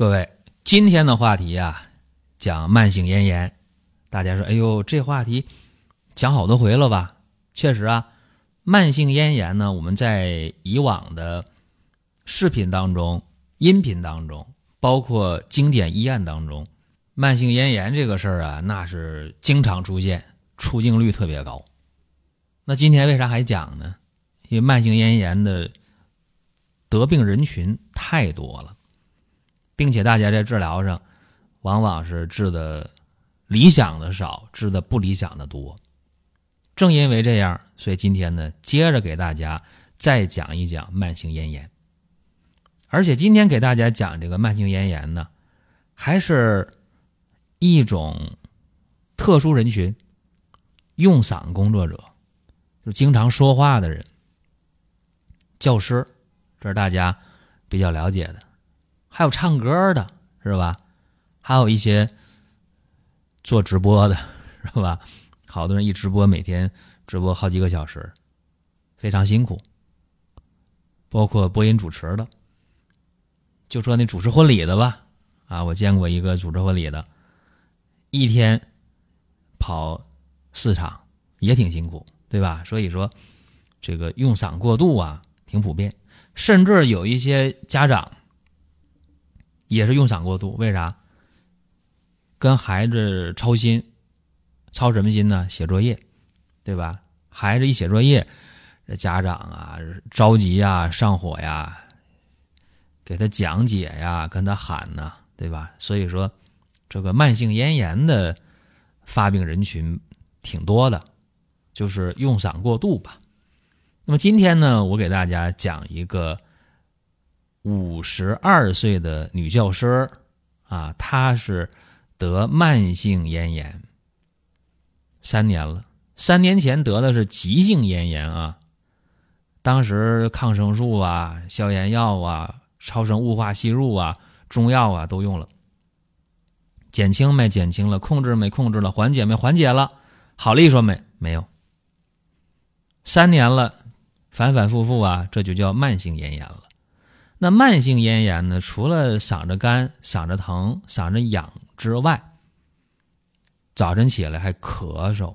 各位，今天的话题啊，讲慢性咽炎。大家说，哎呦，这话题讲好多回了吧？确实啊，慢性咽炎呢，我们在以往的视频当中、音频当中，包括经典医案当中，慢性咽炎这个事儿啊，那是经常出现，出镜率特别高。那今天为啥还讲呢？因为慢性咽炎的得病人群太多了。并且大家在治疗上，往往是治的理想的少，治的不理想的多。正因为这样，所以今天呢，接着给大家再讲一讲慢性咽炎。而且今天给大家讲这个慢性咽炎呢，还是一种特殊人群——用嗓工作者，就经常说话的人，教师，这是大家比较了解的。还有唱歌的是吧？还有一些做直播的是吧？好多人一直播，每天直播好几个小时，非常辛苦。包括播音主持的，就说那主持婚礼的吧，啊，我见过一个主持婚礼的，一天跑四场，也挺辛苦，对吧？所以说，这个用嗓过度啊，挺普遍，甚至有一些家长。也是用嗓过度，为啥？跟孩子操心，操什么心呢？写作业，对吧？孩子一写作业，这家长啊着急呀，上火呀，给他讲解呀，跟他喊呢，对吧？所以说，这个慢性咽炎的发病人群挺多的，就是用嗓过度吧。那么今天呢，我给大家讲一个。五十二岁的女教师啊，她是得慢性咽炎三年了。三年前得的是急性咽炎啊，当时抗生素啊、消炎药啊、超声雾化吸入啊、中药啊都用了，减轻没？减轻了，控制没？控制了，缓解没？缓解了，好了一说没？没有。三年了，反反复复啊，这就叫慢性咽炎了。那慢性咽炎呢？除了嗓子干、嗓子疼、嗓子痒之外，早晨起来还咳嗽，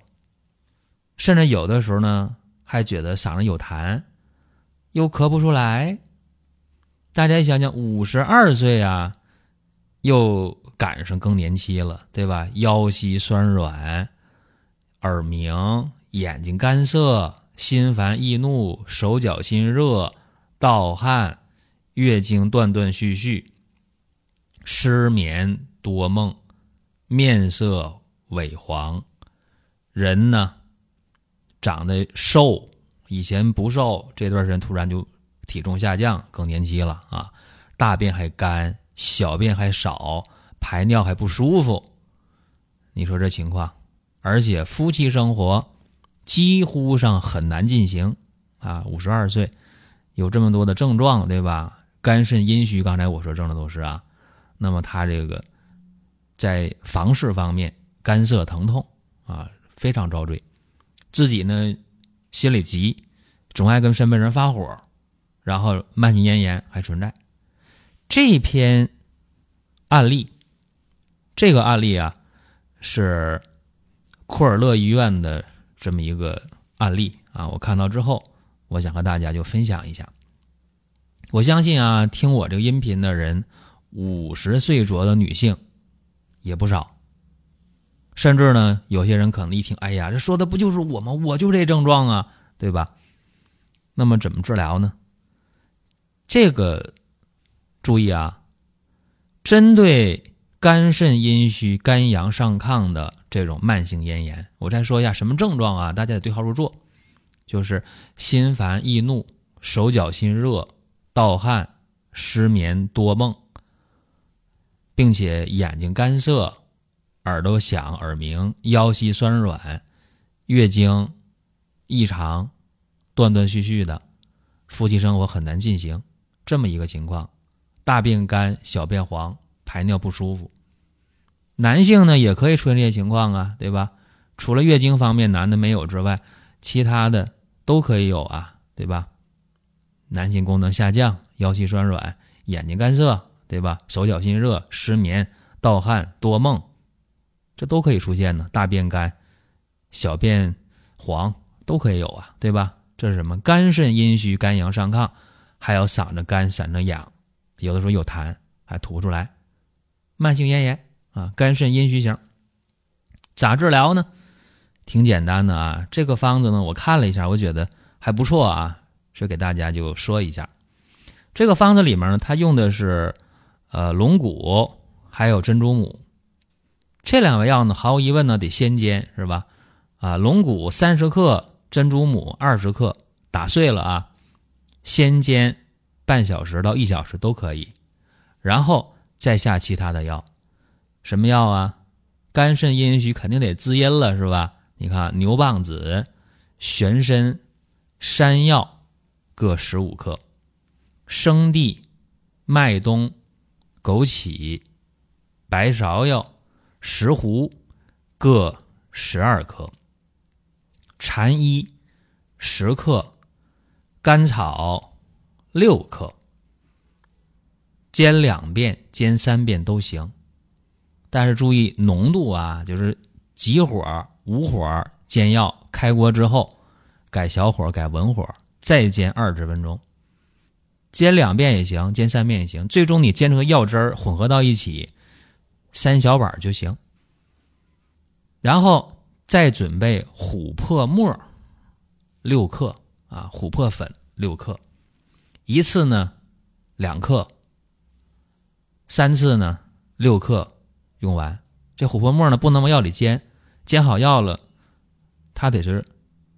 甚至有的时候呢，还觉得嗓子有痰，又咳不出来。大家想想，五十二岁啊，又赶上更年期了，对吧？腰膝酸软、耳鸣、眼睛干涩、心烦易怒、手脚心热、盗汗。月经断断续续，失眠多梦，面色萎黄，人呢长得瘦，以前不瘦，这段时间突然就体重下降，更年期了啊！大便还干，小便还少，排尿还不舒服，你说这情况，而且夫妻生活几乎上很难进行啊！五十二岁，有这么多的症状，对吧？肝肾阴虚，刚才我说症的都是啊，那么他这个在房事方面干涩疼痛啊，非常遭罪，自己呢心里急，总爱跟身边人发火，然后慢性咽炎还存在。这篇案例，这个案例啊是库尔勒医院的这么一个案例啊，我看到之后，我想和大家就分享一下。我相信啊，听我这个音频的人，五十岁左右的女性也不少。甚至呢，有些人可能一听，哎呀，这说的不就是我吗？我就这症状啊，对吧？那么怎么治疗呢？这个注意啊，针对肝肾阴虚、肝阳上亢的这种慢性咽炎，我再说一下什么症状啊？大家得对号入座，就是心烦易怒、手脚心热。盗汗、失眠、多梦、并且眼睛干涩、耳朵响、耳鸣、腰膝酸软、月经异常、断断续续的，夫妻生活很难进行，这么一个情况，大便干、小便黄、排尿不舒服。男性呢也可以出现这些情况啊，对吧？除了月经方面男的没有之外，其他的都可以有啊，对吧？男性功能下降、腰膝酸软、眼睛干涩，对吧？手脚心热、失眠、盗汗、多梦，这都可以出现呢。大便干、小便黄都可以有啊，对吧？这是什么？肝肾阴虚、肝阳上亢，还有嗓子干、嗓子痒，有的时候有痰还吐不出来，慢性咽炎啊，肝肾阴虚型。咋治疗呢？挺简单的啊，这个方子呢，我看了一下，我觉得还不错啊，这给大家就说一下。这个方子里面呢，它用的是呃龙骨还有珍珠母这两味药呢，毫无疑问呢得先煎是吧？啊，龙骨三十克，珍珠母二十克，打碎了啊，先煎半小时到一小时都可以，然后再下其他的药，什么药啊？肝肾阴虚肯定得滋阴了是吧？你看，牛蒡子、玄参、山药各十五克，生地、麦冬、枸杞、白芍药、石斛各十二克，蝉衣十克，甘草六克，煎两遍、煎三遍都行，但是注意浓度啊，就是急火。无火煎药，开锅之后改小火，改文火，再煎二十分钟。煎两遍也行，煎三遍也行。最终你煎出个药汁儿，混合到一起，三小碗就行。然后再准备琥珀末六克啊，琥珀粉六克，一次呢两克，三次呢六克用完。这琥珀末呢不能往药里煎。煎好药了，它得是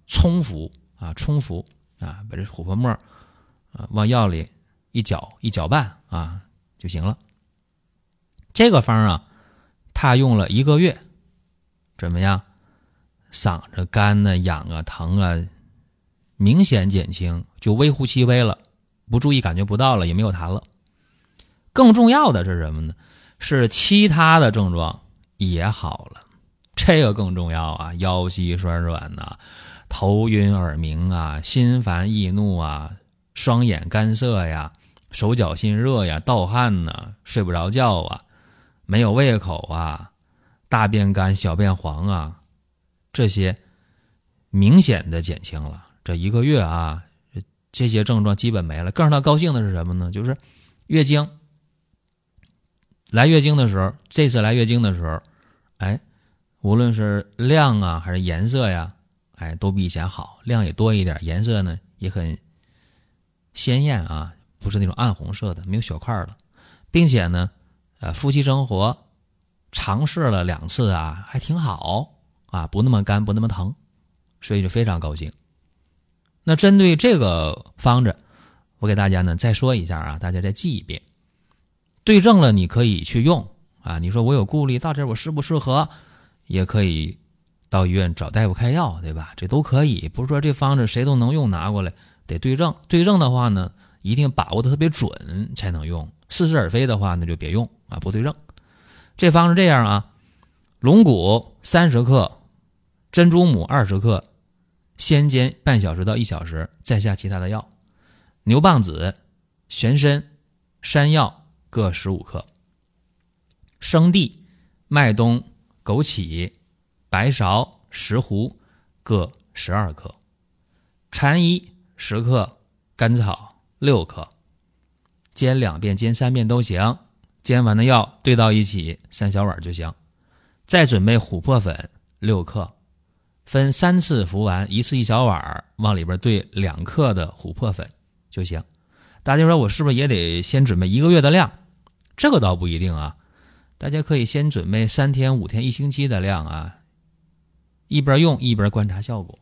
冲服啊，冲服啊，把这琥珀沫啊往药里一搅一搅拌啊就行了。这个方啊，他用了一个月，怎么样？嗓子干呢、痒啊、疼啊，明显减轻，就微乎其微了，不注意感觉不到了，也没有痰了。更重要的是什么呢？是其他的症状也好了。这个更重要啊，腰膝酸软呐，头晕耳鸣啊，心烦易怒啊，双眼干涩呀，手脚心热呀，盗汗呐，睡不着觉啊，没有胃口啊，大便干，小便黄啊，这些明显的减轻了。这一个月啊，这些症状基本没了。更让他高兴的是什么呢？就是月经来月经的时候，这次来月经的时候，哎。无论是量啊还是颜色呀，哎，都比以前好，量也多一点，颜色呢也很鲜艳啊，不是那种暗红色的，没有小块了，并且呢，呃，夫妻生活尝试了两次啊，还挺好啊，不那么干，不那么疼，所以就非常高兴。那针对这个方子，我给大家呢再说一下啊，大家再记一遍，对症了你可以去用啊，你说我有顾虑，到这我适不适合？也可以到医院找大夫开药，对吧？这都可以，不是说这方子谁都能用，拿过来得对症。对症的话呢，一定把握的特别准才能用。似是而非的话，那就别用啊，不对症。这方是这样啊：龙骨三十克，珍珠母二十克，先煎半小时到一小时，再下其他的药。牛蒡子、玄参、山药各十五克，生地、麦冬。枸杞、白芍、石斛各十二克，蝉衣十克，甘草六克，煎两遍、煎三遍都行。煎完的药兑到一起，三小碗就行。再准备琥珀粉六克，分三次服完，一次一小碗，往里边兑两克的琥珀粉就行。大家说，我是不是也得先准备一个月的量？这个倒不一定啊。大家可以先准备三天、五天、一星期的量啊，一边用一边观察效果。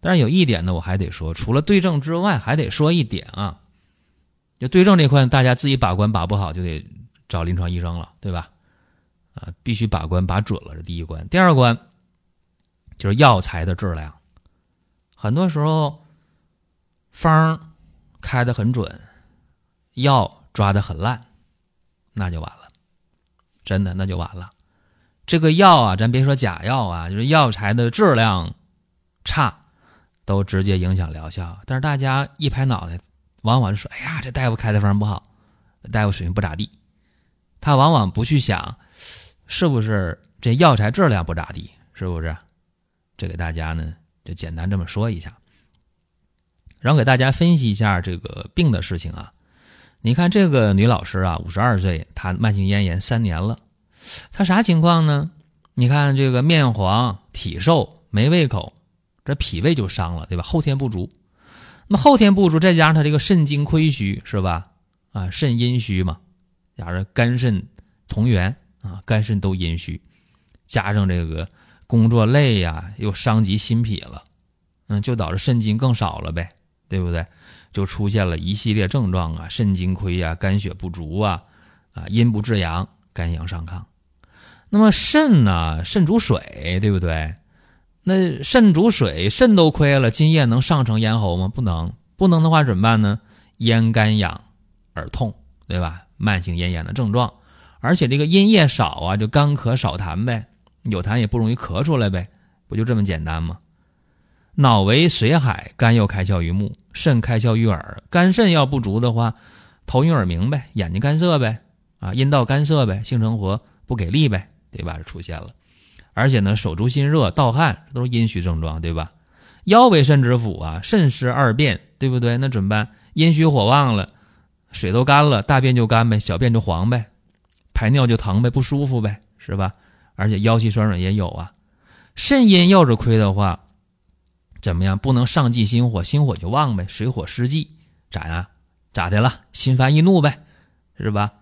但是有一点呢，我还得说，除了对症之外，还得说一点啊，就对症这块，大家自己把关把不好，就得找临床医生了，对吧？啊，必须把关把准了，这第一关。第二关就是药材的质量，很多时候方开的很准，药抓的很烂，那就完了，真的那就完了。这个药啊，咱别说假药啊，就是药材的质量差，都直接影响疗效。但是大家一拍脑袋，往往就说：“哎呀，这大夫开的方不好，大夫水平不咋地。”他往往不去想，是不是这药材质量不咋地，是不是？这给大家呢，就简单这么说一下。然后给大家分析一下这个病的事情啊。你看这个女老师啊，五十二岁，她慢性咽炎三年了。他啥情况呢？你看这个面黄体瘦没胃口，这脾胃就伤了，对吧？后天不足，那么后天不足，再加上他这个肾精亏虚，是吧？啊，肾阴虚嘛，加上肝肾同源啊，肝肾都阴虚，加上这个工作累呀，又伤及心脾了，嗯，就导致肾精更少了呗，对不对？就出现了一系列症状啊，肾精亏啊，肝血不足啊，啊，阴不制阳，肝阳上亢。那么肾呢？肾主水，对不对？那肾主水，肾都亏了，津液能上承咽喉吗？不能，不能的话怎么办呢？咽干痒耳痛，对吧？慢性咽炎的症状，而且这个阴液少啊，就干咳少痰呗，有痰也不容易咳出来呗，不就这么简单吗？脑为髓海，肝又开窍于目，肾开窍于耳，肝肾要不足的话，头晕耳鸣呗，眼睛干涩呗，啊，阴道干涩呗，性生活不给力呗。对吧？就出现了，而且呢，手足心热、盗汗，都是阴虚症状，对吧？腰为肾之府啊，肾湿二便，对不对？那怎么办？阴虚火旺了，水都干了，大便就干呗，小便就黄呗，排尿就疼呗，不舒服呗，是吧？而且腰膝酸软也有啊。肾阴要是亏的话，怎么样？不能上济心火，心火就旺呗，水火失济，咋呀？咋的了？心烦易怒呗，是吧？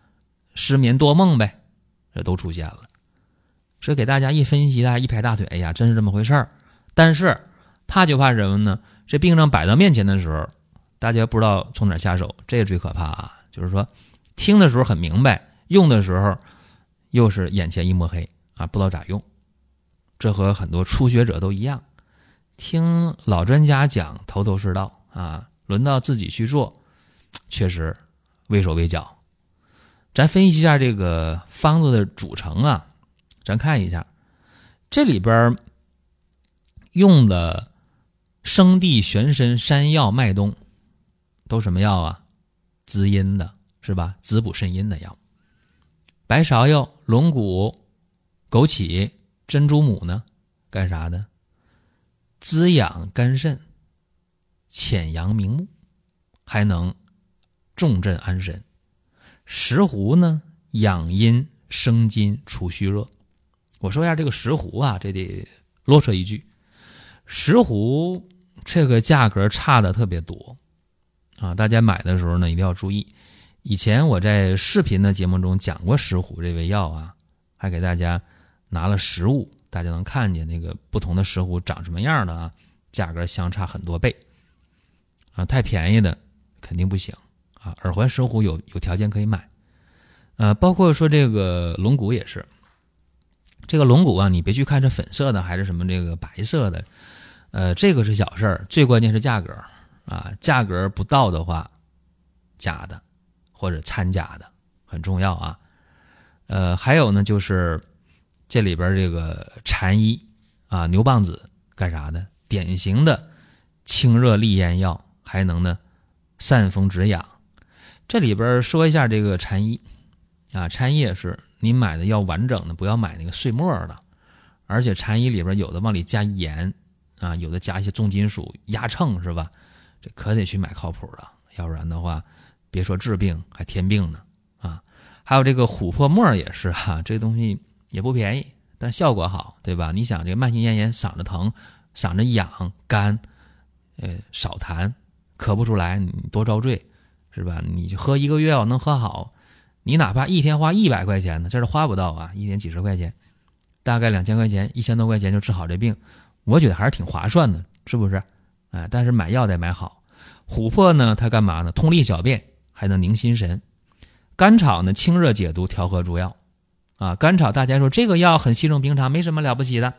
失眠多梦呗，这都出现了。这给大家一分析，大家一拍大腿，哎呀，真是这么回事儿。但是怕就怕什么呢？这病症摆到面前的时候，大家不知道从哪下手，这个最可怕啊！就是说，听的时候很明白，用的时候又是眼前一抹黑啊，不知道咋用。这和很多初学者都一样，听老专家讲头头是道啊，轮到自己去做，确实畏手畏脚。咱分析一下这个方子的组成啊。咱看一下，这里边用的生地、玄参、山药、麦冬，都什么药啊？滋阴的，是吧？滋补肾阴的药。白芍药、龙骨、枸杞、珍珠母呢，干啥的？滋养肝肾、潜阳明目，还能重镇安神。石斛呢，养阴生津、除虚热。我说一下这个石斛啊，这得啰嗦一句，石斛这个价格差的特别多啊！大家买的时候呢，一定要注意。以前我在视频的节目中讲过石斛这味药啊，还给大家拿了实物，大家能看见那个不同的石斛长什么样的啊，价格相差很多倍啊！太便宜的肯定不行啊！耳环石斛有有条件可以买，呃，包括说这个龙骨也是。这个龙骨啊，你别去看是粉色的还是什么这个白色的，呃，这个是小事儿，最关键是价格啊，价格不到的话，假的或者掺假的很重要啊。呃，还有呢，就是这里边这个蝉衣啊，牛蒡子干啥的？典型的清热利咽药，还能呢散风止痒。这里边说一下这个蝉衣啊，蝉衣也是。你买的要完整的，不要买那个碎末的，而且蝉衣里边有的往里加盐啊，有的加一些重金属压秤是吧？这可得去买靠谱的，要不然的话，别说治病还添病呢啊！还有这个琥珀沫也是哈，这东西也不便宜，但效果好，对吧？你想这个慢性咽炎，嗓子疼、嗓子痒、干，呃，少痰，咳不出来，你多遭罪是吧？你喝一个月要能喝好。你哪怕一天花一百块钱呢，这是花不到啊，一天几十块钱，大概两千块钱，一千多块钱就治好这病，我觉得还是挺划算的，是不是？哎，但是买药得买好。琥珀呢，它干嘛呢？通利小便，还能宁心神。甘草呢，清热解毒，调和诸药。啊，甘草大家说这个药很稀松平常，没什么了不起的。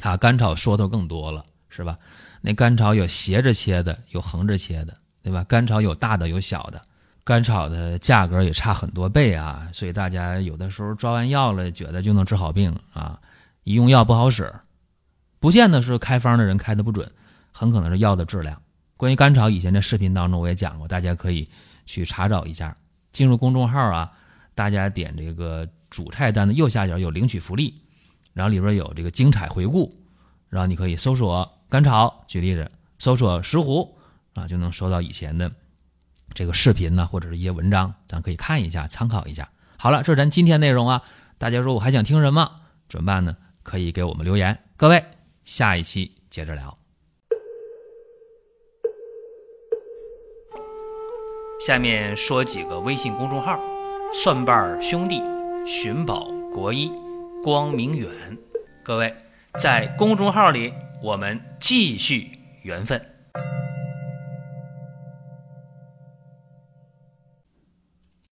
啊，甘草说头更多了，是吧？那甘草有斜着切的，有横着切的，对吧？甘草有大的，有小的。甘草的价格也差很多倍啊，所以大家有的时候抓完药了，觉得就能治好病啊，一用药不好使，不见得是开方的人开的不准，很可能是药的质量。关于甘草，以前在视频当中我也讲过，大家可以去查找一下。进入公众号啊，大家点这个主菜单的右下角有领取福利，然后里边有这个精彩回顾，然后你可以搜索甘草，举例子搜索石斛啊，就能收到以前的。这个视频呢，或者是一些文章，咱可以看一下，参考一下。好了，这是咱今天内容啊。大家说我还想听什么，怎么办呢？可以给我们留言。各位，下一期接着聊。下面说几个微信公众号：蒜瓣兄弟、寻宝国医、光明远。各位在公众号里，我们继续缘分。